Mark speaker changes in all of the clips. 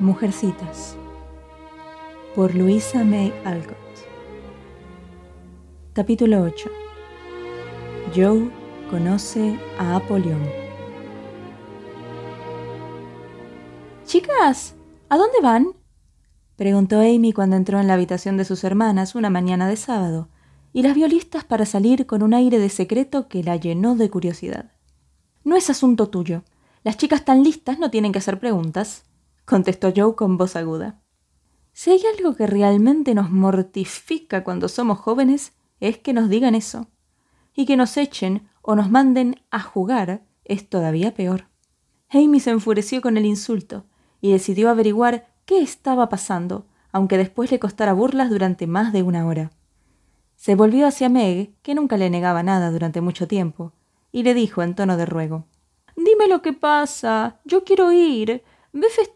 Speaker 1: Mujercitas por Luisa May Alcott Capítulo 8 Joe conoce a Apolión Chicas, ¿a dónde van? preguntó Amy cuando entró en la habitación de sus hermanas una mañana de sábado, y las vio listas para salir con un aire de secreto que la llenó de curiosidad. No es asunto tuyo. Las chicas tan listas no tienen que hacer preguntas contestó Joe con voz aguda. Si hay algo que realmente nos mortifica cuando somos jóvenes, es que nos digan eso. Y que nos echen o nos manden a jugar es todavía peor. Amy se enfureció con el insulto y decidió averiguar qué estaba pasando, aunque después le costara burlas durante más de una hora. Se volvió hacia Meg, que nunca le negaba nada durante mucho tiempo, y le dijo en tono de ruego Dime lo que pasa. Yo quiero ir.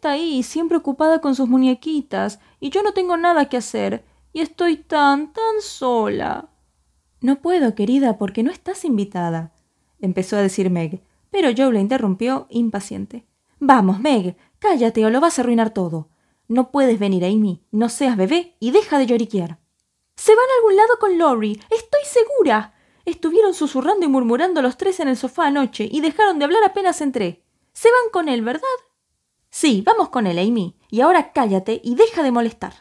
Speaker 1: Está ahí, siempre ocupada con sus muñequitas, y yo no tengo nada que hacer, y estoy tan, tan sola. No puedo, querida, porque no estás invitada, empezó a decir Meg, pero Joe la interrumpió impaciente. Vamos, Meg, cállate o lo vas a arruinar todo. No puedes venir, Amy, no seas bebé y deja de lloriquear. Se van a algún lado con Lori, estoy segura. Estuvieron susurrando y murmurando los tres en el sofá anoche y dejaron de hablar apenas entré. Se van con él, ¿verdad? Sí, vamos con él, Amy. Y ahora cállate y deja de molestar.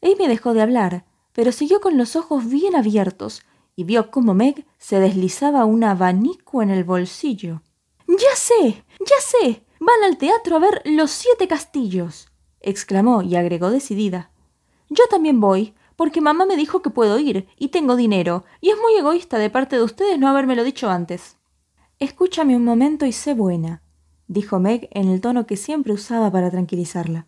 Speaker 1: Amy dejó de hablar, pero siguió con los ojos bien abiertos y vio cómo Meg se deslizaba un abanico en el bolsillo. Ya sé, ya sé. Van al teatro a ver Los Siete Castillos, exclamó y agregó decidida. Yo también voy, porque mamá me dijo que puedo ir y tengo dinero, y es muy egoísta de parte de ustedes no habérmelo dicho antes. Escúchame un momento y sé buena, dijo Meg en el tono que siempre usaba para tranquilizarla.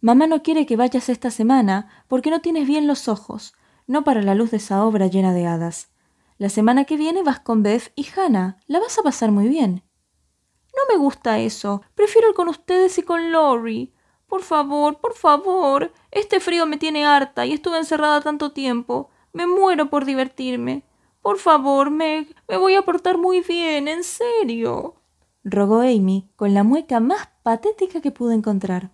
Speaker 1: Mamá no quiere que vayas esta semana porque no tienes bien los ojos, no para la luz de esa obra llena de hadas. La semana que viene vas con Beth y Hannah. La vas a pasar muy bien. No me gusta eso. Prefiero ir con ustedes y con Lori. Por favor, por favor. Este frío me tiene harta y estuve encerrada tanto tiempo. Me muero por divertirme. Por favor, Meg, me voy a portar muy bien, en serio rogó Amy con la mueca más patética que pudo encontrar.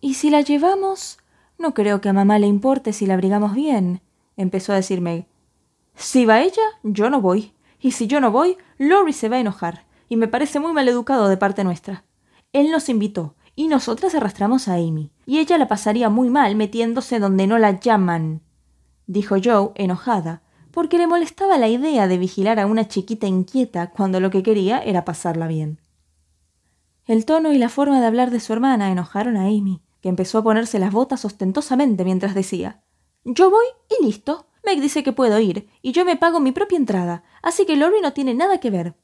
Speaker 1: ¿Y si la llevamos? No creo que a mamá le importe si la abrigamos bien, empezó a decir Meg. Si va ella, yo no voy. Y si yo no voy, Lori se va a enojar, y me parece muy mal educado de parte nuestra. Él nos invitó, y nosotras arrastramos a Amy, y ella la pasaría muy mal metiéndose donde no la llaman, dijo Joe, enojada, porque le molestaba la idea de vigilar a una chiquita inquieta cuando lo que quería era pasarla bien. El tono y la forma de hablar de su hermana enojaron a Amy, que empezó a ponerse las botas ostentosamente mientras decía Yo voy y listo. Meg dice que puedo ir, y yo me pago mi propia entrada, así que Lori no tiene nada que ver.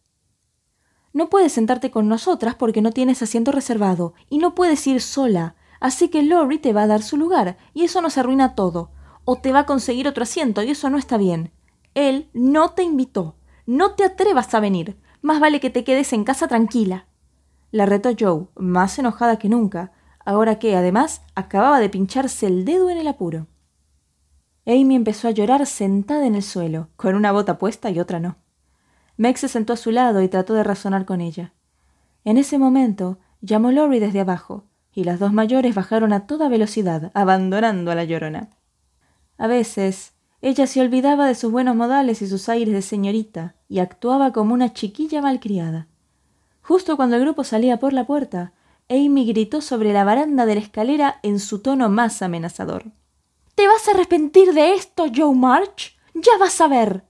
Speaker 1: No puedes sentarte con nosotras porque no tienes asiento reservado, y no puedes ir sola, así que Lori te va a dar su lugar, y eso nos arruina todo. O te va a conseguir otro asiento, y eso no está bien. Él no te invitó. No te atrevas a venir. Más vale que te quedes en casa tranquila. La retó Joe, más enojada que nunca, ahora que, además, acababa de pincharse el dedo en el apuro. Amy empezó a llorar sentada en el suelo, con una bota puesta y otra no. Meg se sentó a su lado y trató de razonar con ella. En ese momento llamó Lori desde abajo, y las dos mayores bajaron a toda velocidad, abandonando a la llorona. A veces, ella se olvidaba de sus buenos modales y sus aires de señorita, y actuaba como una chiquilla malcriada. Justo cuando el grupo salía por la puerta, Amy gritó sobre la baranda de la escalera en su tono más amenazador. ¿Te vas a arrepentir de esto, Joe March? Ya vas a ver.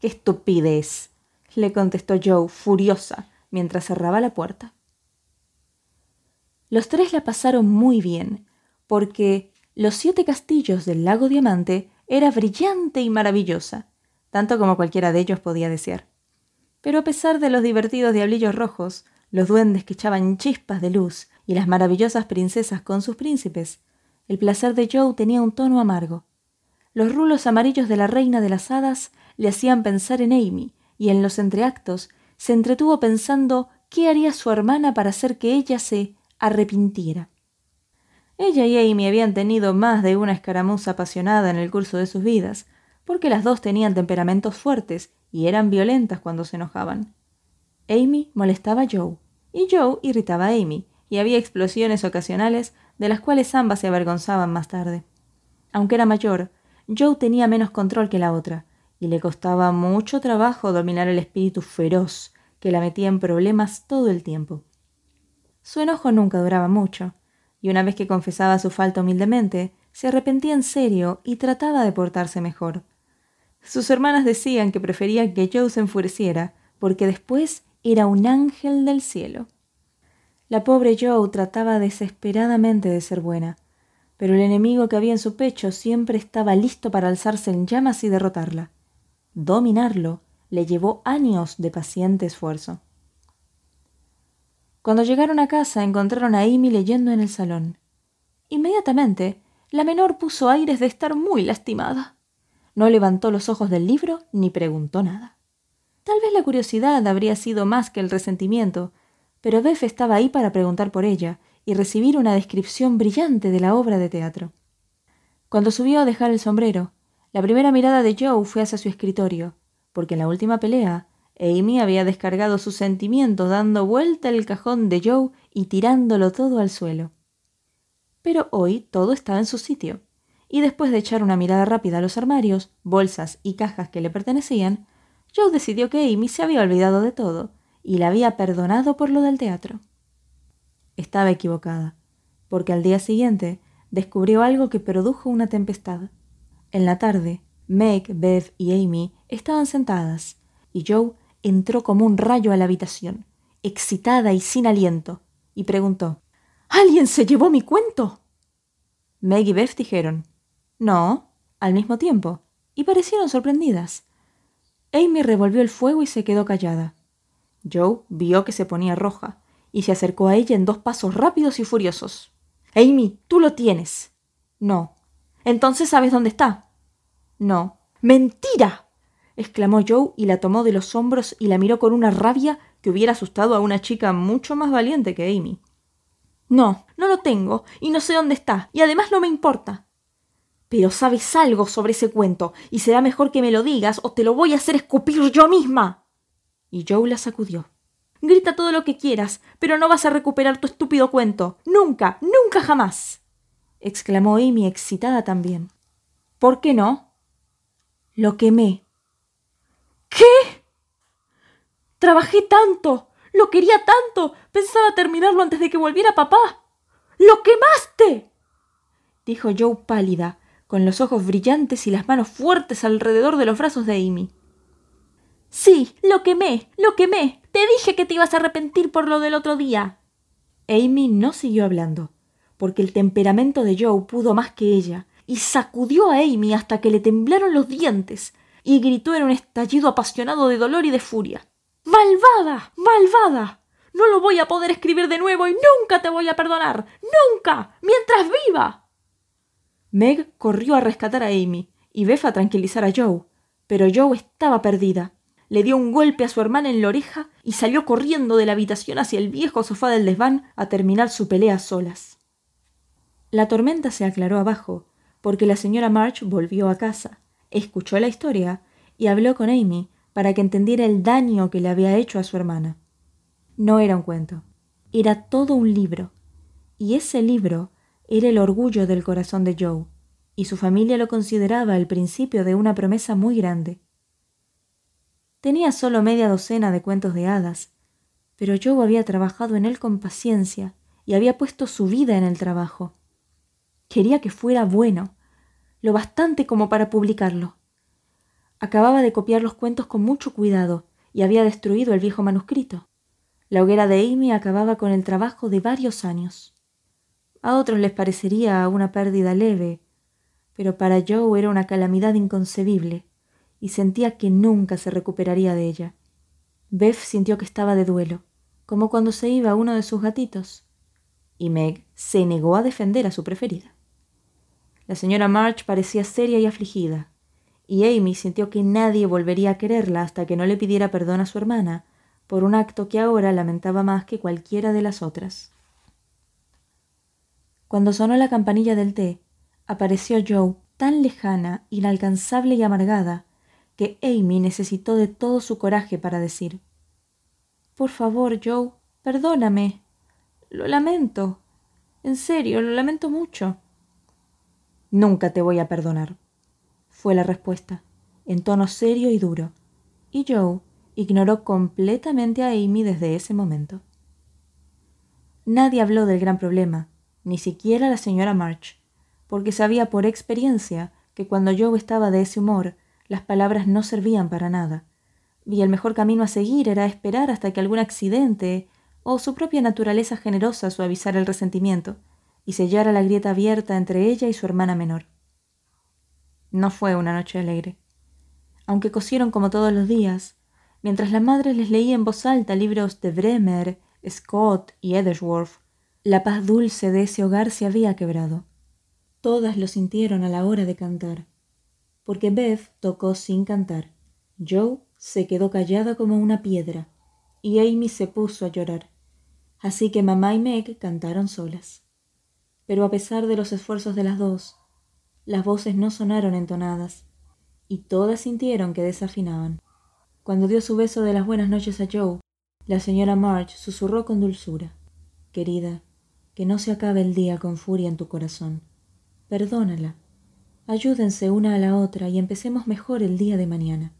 Speaker 1: ¡Qué estupidez! le contestó Joe, furiosa, mientras cerraba la puerta. Los tres la pasaron muy bien, porque los siete castillos del lago Diamante era brillante y maravillosa, tanto como cualquiera de ellos podía desear. Pero a pesar de los divertidos diablillos rojos, los duendes que echaban chispas de luz y las maravillosas princesas con sus príncipes, el placer de Joe tenía un tono amargo. Los rulos amarillos de la reina de las hadas le hacían pensar en Amy, y en los entreactos se entretuvo pensando qué haría su hermana para hacer que ella se arrepintiera. Ella y Amy habían tenido más de una escaramuza apasionada en el curso de sus vidas, porque las dos tenían temperamentos fuertes y eran violentas cuando se enojaban. Amy molestaba a Joe, y Joe irritaba a Amy, y había explosiones ocasionales de las cuales ambas se avergonzaban más tarde. Aunque era mayor, Joe tenía menos control que la otra, y le costaba mucho trabajo dominar el espíritu feroz que la metía en problemas todo el tiempo. Su enojo nunca duraba mucho, y una vez que confesaba su falta humildemente, se arrepentía en serio y trataba de portarse mejor. Sus hermanas decían que preferían que Joe se enfureciera, porque después era un ángel del cielo. La pobre Joe trataba desesperadamente de ser buena, pero el enemigo que había en su pecho siempre estaba listo para alzarse en llamas y derrotarla. Dominarlo le llevó años de paciente esfuerzo. Cuando llegaron a casa encontraron a Amy leyendo en el salón. Inmediatamente, la menor puso aires de estar muy lastimada. No levantó los ojos del libro ni preguntó nada. Tal vez la curiosidad habría sido más que el resentimiento, pero Beth estaba ahí para preguntar por ella y recibir una descripción brillante de la obra de teatro. Cuando subió a dejar el sombrero, la primera mirada de Joe fue hacia su escritorio, porque en la última pelea, Amy había descargado sus sentimientos dando vuelta el cajón de Joe y tirándolo todo al suelo. Pero hoy todo estaba en su sitio y después de echar una mirada rápida a los armarios, bolsas y cajas que le pertenecían, Joe decidió que Amy se había olvidado de todo y la había perdonado por lo del teatro. Estaba equivocada, porque al día siguiente descubrió algo que produjo una tempestad. En la tarde, Meg, Bev y Amy estaban sentadas, y Joe entró como un rayo a la habitación, excitada y sin aliento, y preguntó ¿Alguien se llevó mi cuento? Meg y Bev dijeron no, al mismo tiempo, y parecieron sorprendidas. Amy revolvió el fuego y se quedó callada. Joe vio que se ponía roja y se acercó a ella en dos pasos rápidos y furiosos. Amy, tú lo tienes. No. Entonces sabes dónde está. No. Mentira. Exclamó Joe y la tomó de los hombros y la miró con una rabia que hubiera asustado a una chica mucho más valiente que Amy. No, no lo tengo, y no sé dónde está, y además no me importa. Pero sabes algo sobre ese cuento, y será mejor que me lo digas o te lo voy a hacer escupir yo misma. Y Joe la sacudió. Grita todo lo que quieras, pero no vas a recuperar tu estúpido cuento. Nunca, nunca jamás. exclamó Amy excitada también. ¿Por qué no? Lo quemé. ¿Qué? Trabajé tanto, lo quería tanto, pensaba terminarlo antes de que volviera papá. ¡Lo quemaste! dijo Joe pálida, con los ojos brillantes y las manos fuertes alrededor de los brazos de Amy. Sí, lo quemé, lo quemé. Te dije que te ibas a arrepentir por lo del otro día. Amy no siguió hablando, porque el temperamento de Joe pudo más que ella, y sacudió a Amy hasta que le temblaron los dientes, y gritó en un estallido apasionado de dolor y de furia. ¡Malvada! ¡Malvada! No lo voy a poder escribir de nuevo y nunca te voy a perdonar. ¡Nunca! ¡Mientras viva! Meg corrió a rescatar a Amy y Beth a tranquilizar a Joe, pero Joe estaba perdida. Le dio un golpe a su hermana en la oreja y salió corriendo de la habitación hacia el viejo sofá del desván a terminar su pelea solas. La tormenta se aclaró abajo, porque la señora March volvió a casa, escuchó la historia y habló con Amy para que entendiera el daño que le había hecho a su hermana. No era un cuento, era todo un libro, y ese libro era el orgullo del corazón de Joe, y su familia lo consideraba el principio de una promesa muy grande. Tenía solo media docena de cuentos de hadas, pero Joe había trabajado en él con paciencia y había puesto su vida en el trabajo. Quería que fuera bueno, lo bastante como para publicarlo. Acababa de copiar los cuentos con mucho cuidado y había destruido el viejo manuscrito. La hoguera de Amy acababa con el trabajo de varios años. A otros les parecería una pérdida leve, pero para Joe era una calamidad inconcebible, y sentía que nunca se recuperaría de ella. Beth sintió que estaba de duelo, como cuando se iba uno de sus gatitos, y Meg se negó a defender a su preferida. La señora March parecía seria y afligida, y Amy sintió que nadie volvería a quererla hasta que no le pidiera perdón a su hermana por un acto que ahora lamentaba más que cualquiera de las otras. Cuando sonó la campanilla del té, apareció Joe tan lejana, inalcanzable y amargada, que Amy necesitó de todo su coraje para decir Por favor, Joe, perdóname. Lo lamento. En serio, lo lamento mucho. Nunca te voy a perdonar, fue la respuesta, en tono serio y duro, y Joe ignoró completamente a Amy desde ese momento. Nadie habló del gran problema, ni siquiera la señora March, porque sabía por experiencia que cuando Joe estaba de ese humor, las palabras no servían para nada, y el mejor camino a seguir era esperar hasta que algún accidente o su propia naturaleza generosa suavizara el resentimiento y sellara la grieta abierta entre ella y su hermana menor. No fue una noche alegre. Aunque cosieron como todos los días, mientras la madre les leía en voz alta libros de Bremer, Scott y Edgeworth, la paz dulce de ese hogar se había quebrado. Todas lo sintieron a la hora de cantar, porque Beth tocó sin cantar. Joe se quedó callada como una piedra, y Amy se puso a llorar. Así que mamá y Meg cantaron solas. Pero a pesar de los esfuerzos de las dos, las voces no sonaron entonadas, y todas sintieron que desafinaban. Cuando dio su beso de las buenas noches a Joe, la señora March susurró con dulzura Querida, que no se acabe el día con furia en tu corazón. Perdónala. Ayúdense una a la otra y empecemos mejor el día de mañana.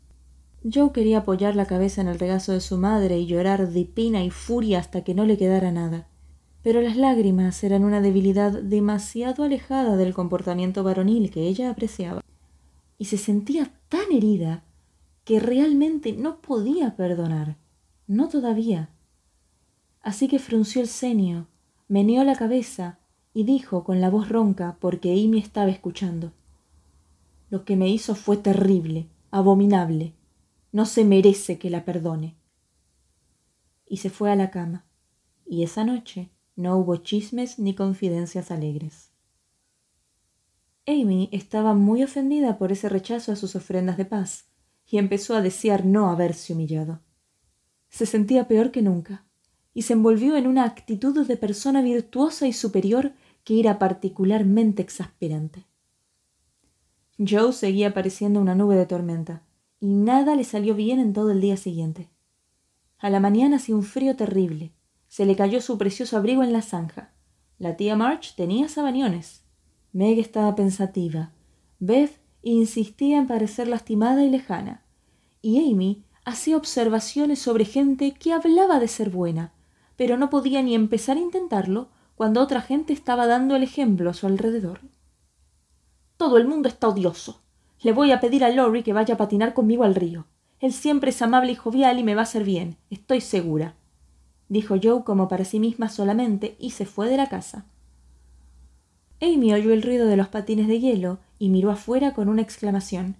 Speaker 1: Joe quería apoyar la cabeza en el regazo de su madre y llorar de pena y furia hasta que no le quedara nada. Pero las lágrimas eran una debilidad demasiado alejada del comportamiento varonil que ella apreciaba. Y se sentía tan herida que realmente no podía perdonar. No todavía. Así que frunció el ceño, meneó la cabeza y dijo con la voz ronca porque Amy estaba escuchando. Lo que me hizo fue terrible, abominable. No se merece que la perdone. Y se fue a la cama. Y esa noche no hubo chismes ni confidencias alegres. Amy estaba muy ofendida por ese rechazo a sus ofrendas de paz y empezó a desear no haberse humillado. Se sentía peor que nunca y se envolvió en una actitud de persona virtuosa y superior que era particularmente exasperante. Joe seguía pareciendo una nube de tormenta y nada le salió bien en todo el día siguiente. A la mañana hacía un frío terrible. Se le cayó su precioso abrigo en la zanja. La tía March tenía sabaniones. Meg estaba pensativa. Beth insistía en parecer lastimada y lejana. Y Amy hacía observaciones sobre gente que hablaba de ser buena, pero no podía ni empezar a intentarlo cuando otra gente estaba dando el ejemplo a su alrededor. Todo el mundo está odioso, le voy a pedir a Lori que vaya a patinar conmigo al río. Él siempre es amable y jovial y me va a hacer bien, estoy segura. Dijo Joe como para sí misma solamente y se fue de la casa. Amy oyó el ruido de los patines de hielo y miró afuera con una exclamación.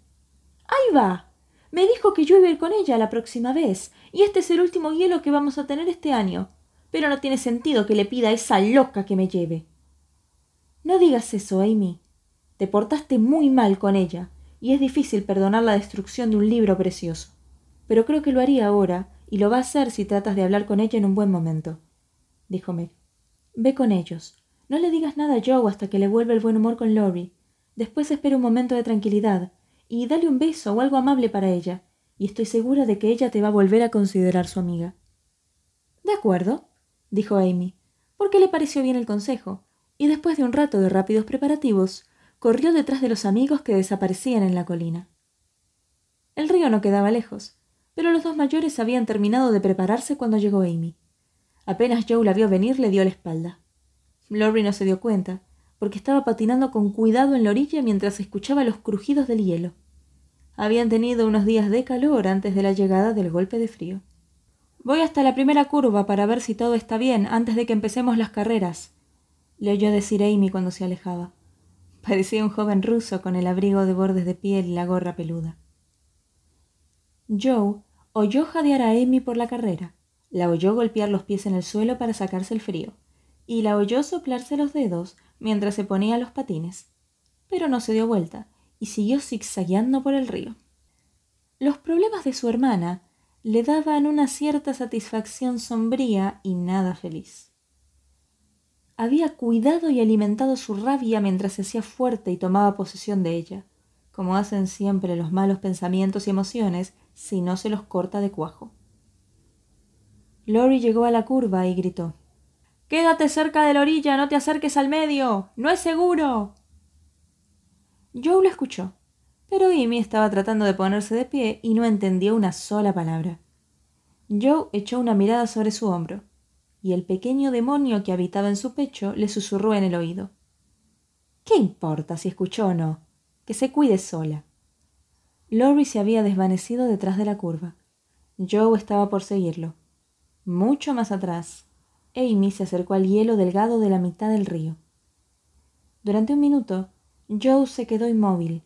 Speaker 1: ¡Ahí va! Me dijo que yo iba a ir con ella la próxima vez, y este es el último hielo que vamos a tener este año. Pero no tiene sentido que le pida a esa loca que me lleve. No digas eso, Amy. Te portaste muy mal con ella, y es difícil perdonar la destrucción de un libro precioso. Pero creo que lo haría ahora, y lo va a hacer si tratas de hablar con ella en un buen momento, dijo Meg. Ve con ellos. No le digas nada a Joe hasta que le vuelva el buen humor con Lori. Después espera un momento de tranquilidad, y dale un beso o algo amable para ella, y estoy segura de que ella te va a volver a considerar su amiga. De acuerdo, dijo Amy, porque le pareció bien el consejo, y después de un rato de rápidos preparativos, corrió detrás de los amigos que desaparecían en la colina. El río no quedaba lejos, pero los dos mayores habían terminado de prepararse cuando llegó Amy. Apenas Joe la vio venir, le dio la espalda. Lori no se dio cuenta, porque estaba patinando con cuidado en la orilla mientras escuchaba los crujidos del hielo. Habían tenido unos días de calor antes de la llegada del golpe de frío. Voy hasta la primera curva para ver si todo está bien antes de que empecemos las carreras, le oyó decir Amy cuando se alejaba. Parecía un joven ruso con el abrigo de bordes de piel y la gorra peluda. Joe oyó jadear a Amy por la carrera, la oyó golpear los pies en el suelo para sacarse el frío, y la oyó soplarse los dedos mientras se ponía los patines, pero no se dio vuelta y siguió zigzagueando por el río. Los problemas de su hermana le daban una cierta satisfacción sombría y nada feliz había cuidado y alimentado su rabia mientras se hacía fuerte y tomaba posesión de ella, como hacen siempre los malos pensamientos y emociones si no se los corta de cuajo. Lori llegó a la curva y gritó Quédate cerca de la orilla, no te acerques al medio. No es seguro. Joe lo escuchó, pero Amy estaba tratando de ponerse de pie y no entendió una sola palabra. Joe echó una mirada sobre su hombro, y el pequeño demonio que habitaba en su pecho le susurró en el oído. ¿Qué importa si escuchó o no? Que se cuide sola. Lori se había desvanecido detrás de la curva. Joe estaba por seguirlo. Mucho más atrás, Amy se acercó al hielo delgado de la mitad del río. Durante un minuto, Joe se quedó inmóvil,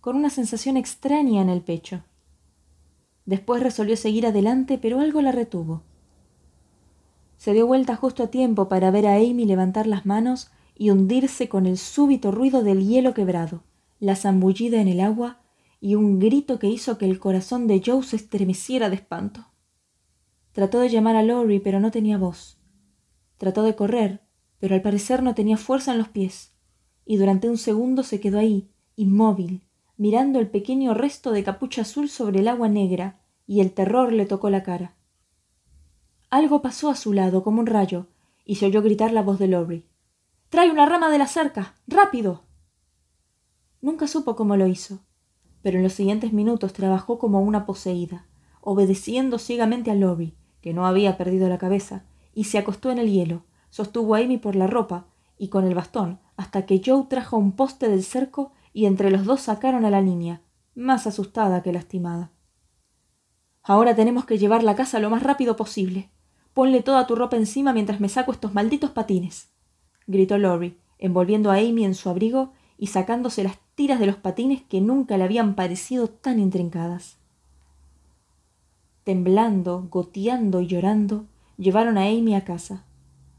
Speaker 1: con una sensación extraña en el pecho. Después resolvió seguir adelante, pero algo la retuvo. Se dio vuelta justo a tiempo para ver a Amy levantar las manos y hundirse con el súbito ruido del hielo quebrado, la zambullida en el agua y un grito que hizo que el corazón de Joe se estremeciera de espanto. Trató de llamar a Lori, pero no tenía voz. Trató de correr, pero al parecer no tenía fuerza en los pies, y durante un segundo se quedó ahí, inmóvil, mirando el pequeño resto de capucha azul sobre el agua negra, y el terror le tocó la cara. Algo pasó a su lado como un rayo, y se oyó gritar la voz de Lori. Trae una rama de la cerca. rápido. Nunca supo cómo lo hizo, pero en los siguientes minutos trabajó como una poseída, obedeciendo ciegamente a Lori, que no había perdido la cabeza, y se acostó en el hielo, sostuvo a Amy por la ropa y con el bastón, hasta que Joe trajo un poste del cerco y entre los dos sacaron a la niña, más asustada que lastimada. Ahora tenemos que llevarla a casa lo más rápido posible. Ponle toda tu ropa encima mientras me saco estos malditos patines. gritó Lori, envolviendo a Amy en su abrigo y sacándose las tiras de los patines que nunca le habían parecido tan intrincadas. Temblando, goteando y llorando, llevaron a Amy a casa.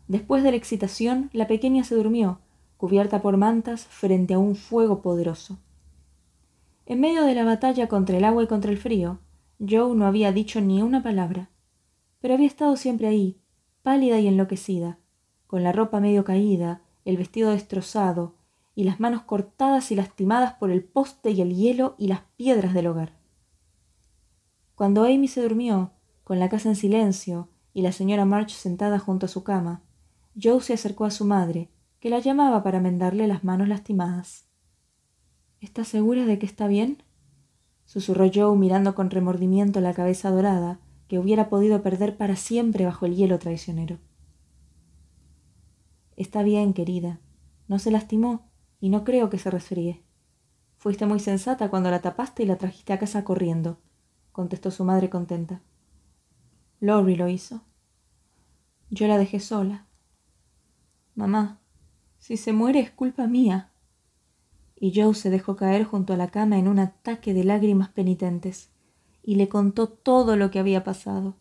Speaker 1: Después de la excitación, la pequeña se durmió, cubierta por mantas, frente a un fuego poderoso. En medio de la batalla contra el agua y contra el frío, Joe no había dicho ni una palabra, pero había estado siempre ahí, pálida y enloquecida, con la ropa medio caída, el vestido destrozado, y las manos cortadas y lastimadas por el poste y el hielo y las piedras del hogar. Cuando Amy se durmió, con la casa en silencio y la señora March sentada junto a su cama, Joe se acercó a su madre, que la llamaba para mendarle las manos lastimadas. ¿Estás segura de que está bien? susurró Joe mirando con remordimiento la cabeza dorada que hubiera podido perder para siempre bajo el hielo traicionero. Está bien, querida. No se lastimó y no creo que se resfríe. Fuiste muy sensata cuando la tapaste y la trajiste a casa corriendo contestó su madre contenta. Lori lo hizo. Yo la dejé sola. Mamá, si se muere es culpa mía. Y Joe se dejó caer junto a la cama en un ataque de lágrimas penitentes, y le contó todo lo que había pasado.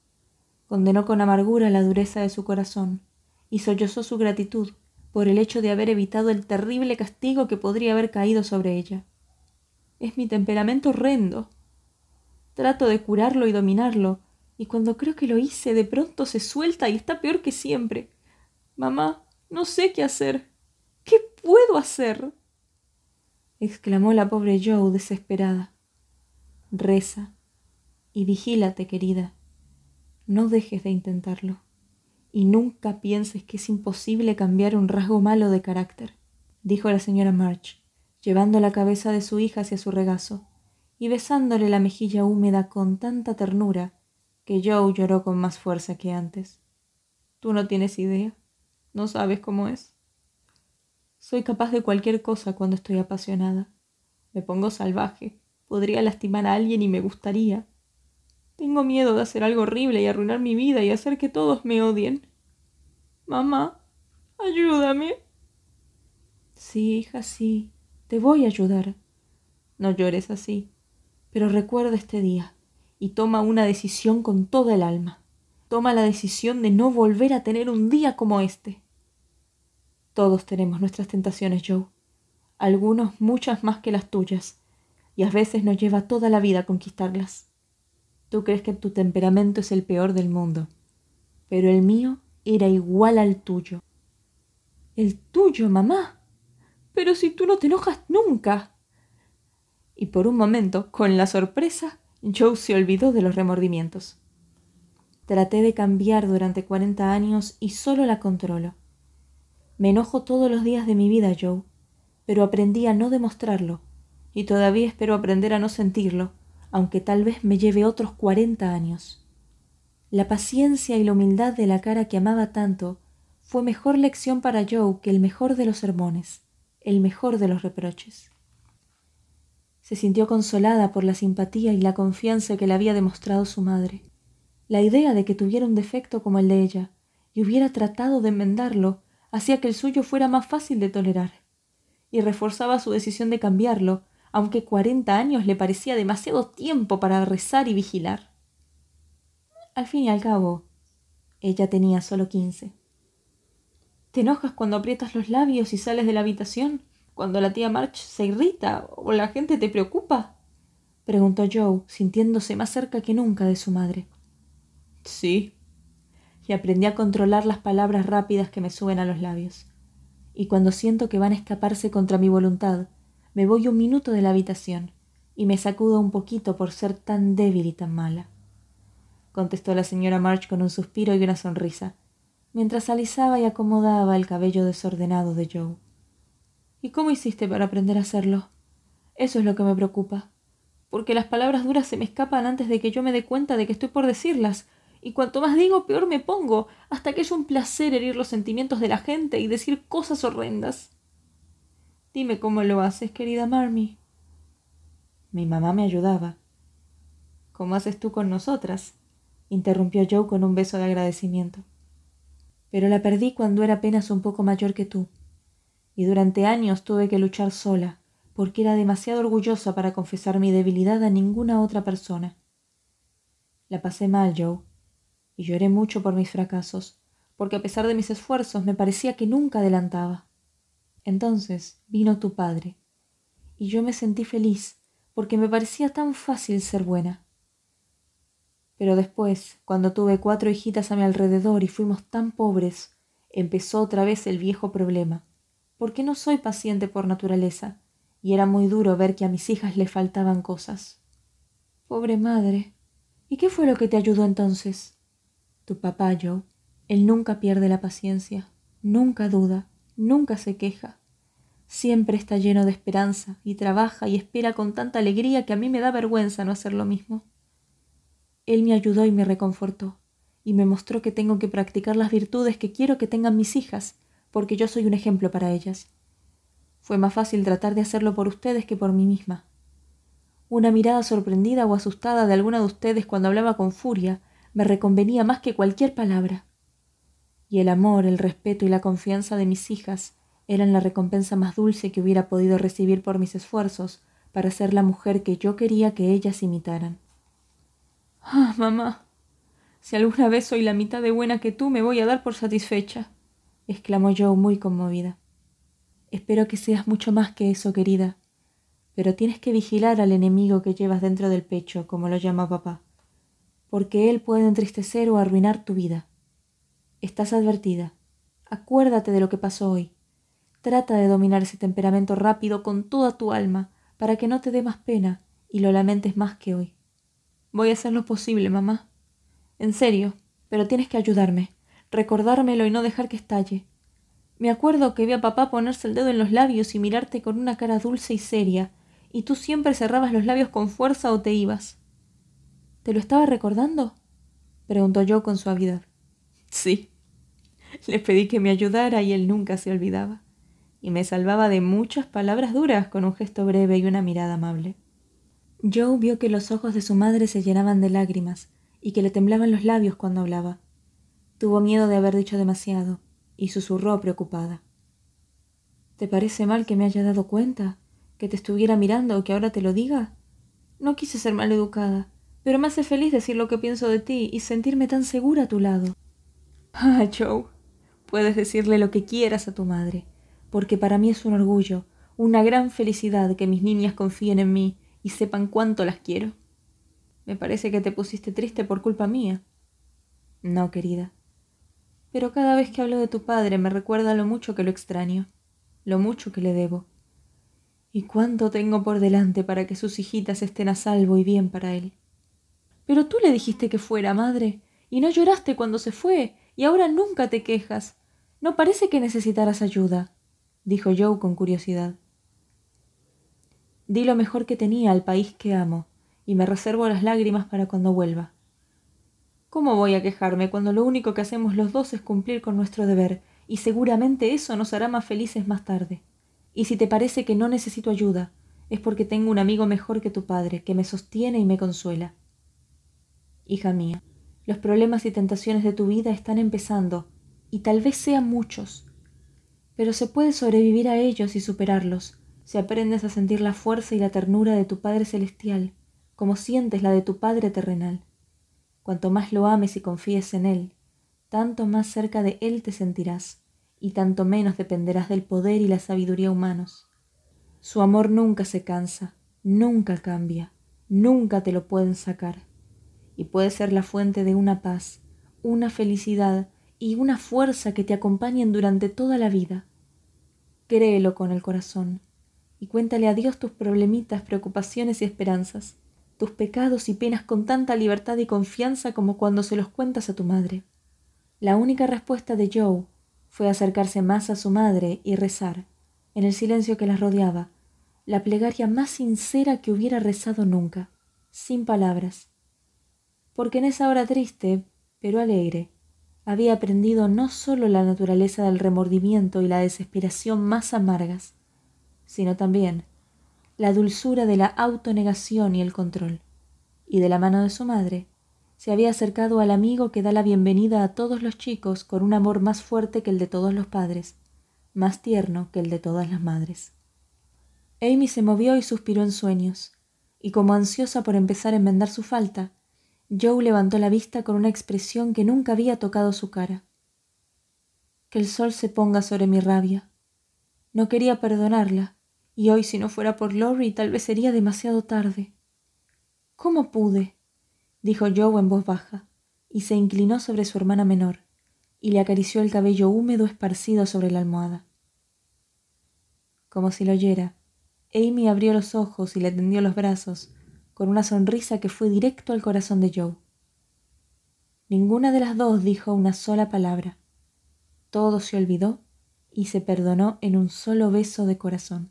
Speaker 1: Condenó con amargura la dureza de su corazón, y sollozó su gratitud por el hecho de haber evitado el terrible castigo que podría haber caído sobre ella. Es mi temperamento horrendo, Trato de curarlo y dominarlo, y cuando creo que lo hice, de pronto se suelta y está peor que siempre. Mamá, no sé qué hacer. ¿Qué puedo hacer? exclamó la pobre Joe desesperada. Reza y vigílate, querida. No dejes de intentarlo. Y nunca pienses que es imposible cambiar un rasgo malo de carácter, dijo la señora March, llevando la cabeza de su hija hacia su regazo y besándole la mejilla húmeda con tanta ternura que Joe lloró con más fuerza que antes. Tú no tienes idea, no sabes cómo es. Soy capaz de cualquier cosa cuando estoy apasionada. Me pongo salvaje, podría lastimar a alguien y me gustaría. Tengo miedo de hacer algo horrible y arruinar mi vida y hacer que todos me odien. Mamá, ayúdame. Sí, hija, sí. Te voy a ayudar. No llores así. Pero recuerda este día y toma una decisión con toda el alma. Toma la decisión de no volver a tener un día como este. Todos tenemos nuestras tentaciones, Joe. Algunos muchas más que las tuyas, y a veces nos lleva toda la vida conquistarlas. Tú crees que tu temperamento es el peor del mundo, pero el mío era igual al tuyo. El tuyo, mamá. Pero si tú no te enojas nunca y por un momento, con la sorpresa, Joe se olvidó de los remordimientos. Traté de cambiar durante cuarenta años y solo la controlo. Me enojo todos los días de mi vida, Joe, pero aprendí a no demostrarlo, y todavía espero aprender a no sentirlo, aunque tal vez me lleve otros cuarenta años. La paciencia y la humildad de la cara que amaba tanto fue mejor lección para Joe que el mejor de los sermones, el mejor de los reproches. Se sintió consolada por la simpatía y la confianza que le había demostrado su madre. La idea de que tuviera un defecto como el de ella y hubiera tratado de enmendarlo hacía que el suyo fuera más fácil de tolerar, y reforzaba su decisión de cambiarlo, aunque cuarenta años le parecía demasiado tiempo para rezar y vigilar. Al fin y al cabo, ella tenía solo quince. ¿Te enojas cuando aprietas los labios y sales de la habitación? ¿Cuando la tía March se irrita o la gente te preocupa? preguntó Joe, sintiéndose más cerca que nunca de su madre. Sí. Y aprendí a controlar las palabras rápidas que me suben a los labios. Y cuando siento que van a escaparse contra mi voluntad, me voy un minuto de la habitación y me sacudo un poquito por ser tan débil y tan mala. Contestó la señora March con un suspiro y una sonrisa, mientras alisaba y acomodaba el cabello desordenado de Joe. ¿Y cómo hiciste para aprender a hacerlo? Eso es lo que me preocupa, porque las palabras duras se me escapan antes de que yo me dé cuenta de que estoy por decirlas, y cuanto más digo, peor me pongo, hasta que es un placer herir los sentimientos de la gente y decir cosas horrendas. Dime cómo lo haces, querida Marmy. Mi mamá me ayudaba. ¿Cómo haces tú con nosotras? Interrumpió Joe con un beso de agradecimiento. Pero la perdí cuando era apenas un poco mayor que tú, y durante años tuve que luchar sola, porque era demasiado orgullosa para confesar mi debilidad a ninguna otra persona. La pasé mal, Joe, y lloré mucho por mis fracasos, porque a pesar de mis esfuerzos me parecía que nunca adelantaba. Entonces vino tu padre, y yo me sentí feliz porque me parecía tan fácil ser buena. Pero después, cuando tuve cuatro hijitas a mi alrededor y fuimos tan pobres, empezó otra vez el viejo problema, porque no soy paciente por naturaleza, y era muy duro ver que a mis hijas le faltaban cosas. Pobre madre. ¿Y qué fue lo que te ayudó entonces? Tu papá, yo. Él nunca pierde la paciencia, nunca duda, nunca se queja. Siempre está lleno de esperanza y trabaja y espera con tanta alegría que a mí me da vergüenza no hacer lo mismo. Él me ayudó y me reconfortó, y me mostró que tengo que practicar las virtudes que quiero que tengan mis hijas, porque yo soy un ejemplo para ellas. Fue más fácil tratar de hacerlo por ustedes que por mí misma. Una mirada sorprendida o asustada de alguna de ustedes cuando hablaba con furia me reconvenía más que cualquier palabra. Y el amor, el respeto y la confianza de mis hijas eran la recompensa más dulce que hubiera podido recibir por mis esfuerzos para ser la mujer que yo quería que ellas imitaran. Ah, mamá. Si alguna vez soy la mitad de buena que tú, me voy a dar por satisfecha, exclamó Joe muy conmovida. Espero que seas mucho más que eso, querida, pero tienes que vigilar al enemigo que llevas dentro del pecho, como lo llama papá, porque él puede entristecer o arruinar tu vida. Estás advertida. Acuérdate de lo que pasó hoy. Trata de dominar ese temperamento rápido con toda tu alma, para que no te dé más pena y lo lamentes más que hoy. Voy a hacer lo posible, mamá. En serio, pero tienes que ayudarme, recordármelo y no dejar que estalle. Me acuerdo que vi a papá ponerse el dedo en los labios y mirarte con una cara dulce y seria, y tú siempre cerrabas los labios con fuerza o te ibas. ¿Te lo estaba recordando? preguntó yo con suavidad. Sí. Le pedí que me ayudara y él nunca se olvidaba y me salvaba de muchas palabras duras con un gesto breve y una mirada amable. Joe vio que los ojos de su madre se llenaban de lágrimas y que le temblaban los labios cuando hablaba. Tuvo miedo de haber dicho demasiado y susurró preocupada. ¿Te parece mal que me haya dado cuenta? ¿Que te estuviera mirando o que ahora te lo diga? No quise ser mal educada, pero me hace feliz decir lo que pienso de ti y sentirme tan segura a tu lado. Ah, Joe, puedes decirle lo que quieras a tu madre porque para mí es un orgullo, una gran felicidad que mis niñas confíen en mí y sepan cuánto las quiero. Me parece que te pusiste triste por culpa mía. No, querida. Pero cada vez que hablo de tu padre me recuerda lo mucho que lo extraño, lo mucho que le debo. Y cuánto tengo por delante para que sus hijitas estén a salvo y bien para él. Pero tú le dijiste que fuera, madre, y no lloraste cuando se fue, y ahora nunca te quejas. No parece que necesitaras ayuda, dijo Joe con curiosidad. Di lo mejor que tenía al país que amo, y me reservo las lágrimas para cuando vuelva. ¿Cómo voy a quejarme cuando lo único que hacemos los dos es cumplir con nuestro deber, y seguramente eso nos hará más felices más tarde? Y si te parece que no necesito ayuda, es porque tengo un amigo mejor que tu padre, que me sostiene y me consuela. Hija mía, los problemas y tentaciones de tu vida están empezando, y tal vez sean muchos, pero se puede sobrevivir a ellos y superarlos, si aprendes a sentir la fuerza y la ternura de tu Padre Celestial, como sientes la de tu Padre terrenal. Cuanto más lo ames y confíes en Él, tanto más cerca de Él te sentirás, y tanto menos dependerás del poder y la sabiduría humanos. Su amor nunca se cansa, nunca cambia, nunca te lo pueden sacar, y puede ser la fuente de una paz, una felicidad y una fuerza que te acompañen durante toda la vida. Créelo con el corazón y cuéntale a Dios tus problemitas, preocupaciones y esperanzas tus pecados y penas con tanta libertad y confianza como cuando se los cuentas a tu madre. La única respuesta de Joe fue acercarse más a su madre y rezar, en el silencio que las rodeaba, la plegaria más sincera que hubiera rezado nunca, sin palabras. Porque en esa hora triste, pero alegre, había aprendido no sólo la naturaleza del remordimiento y la desesperación más amargas, sino también la dulzura de la autonegación y el control, y de la mano de su madre, se había acercado al amigo que da la bienvenida a todos los chicos con un amor más fuerte que el de todos los padres, más tierno que el de todas las madres. Amy se movió y suspiró en sueños, y como ansiosa por empezar a enmendar su falta, Joe levantó la vista con una expresión que nunca había tocado su cara. Que el sol se ponga sobre mi rabia. No quería perdonarla, y hoy si no fuera por Lori tal vez sería demasiado tarde. ¿Cómo pude? dijo Joe en voz baja, y se inclinó sobre su hermana menor, y le acarició el cabello húmedo esparcido sobre la almohada. Como si lo oyera, Amy abrió los ojos y le tendió los brazos, con una sonrisa que fue directo al corazón de Joe. Ninguna de las dos dijo una sola palabra. Todo se olvidó y se perdonó en un solo beso de corazón.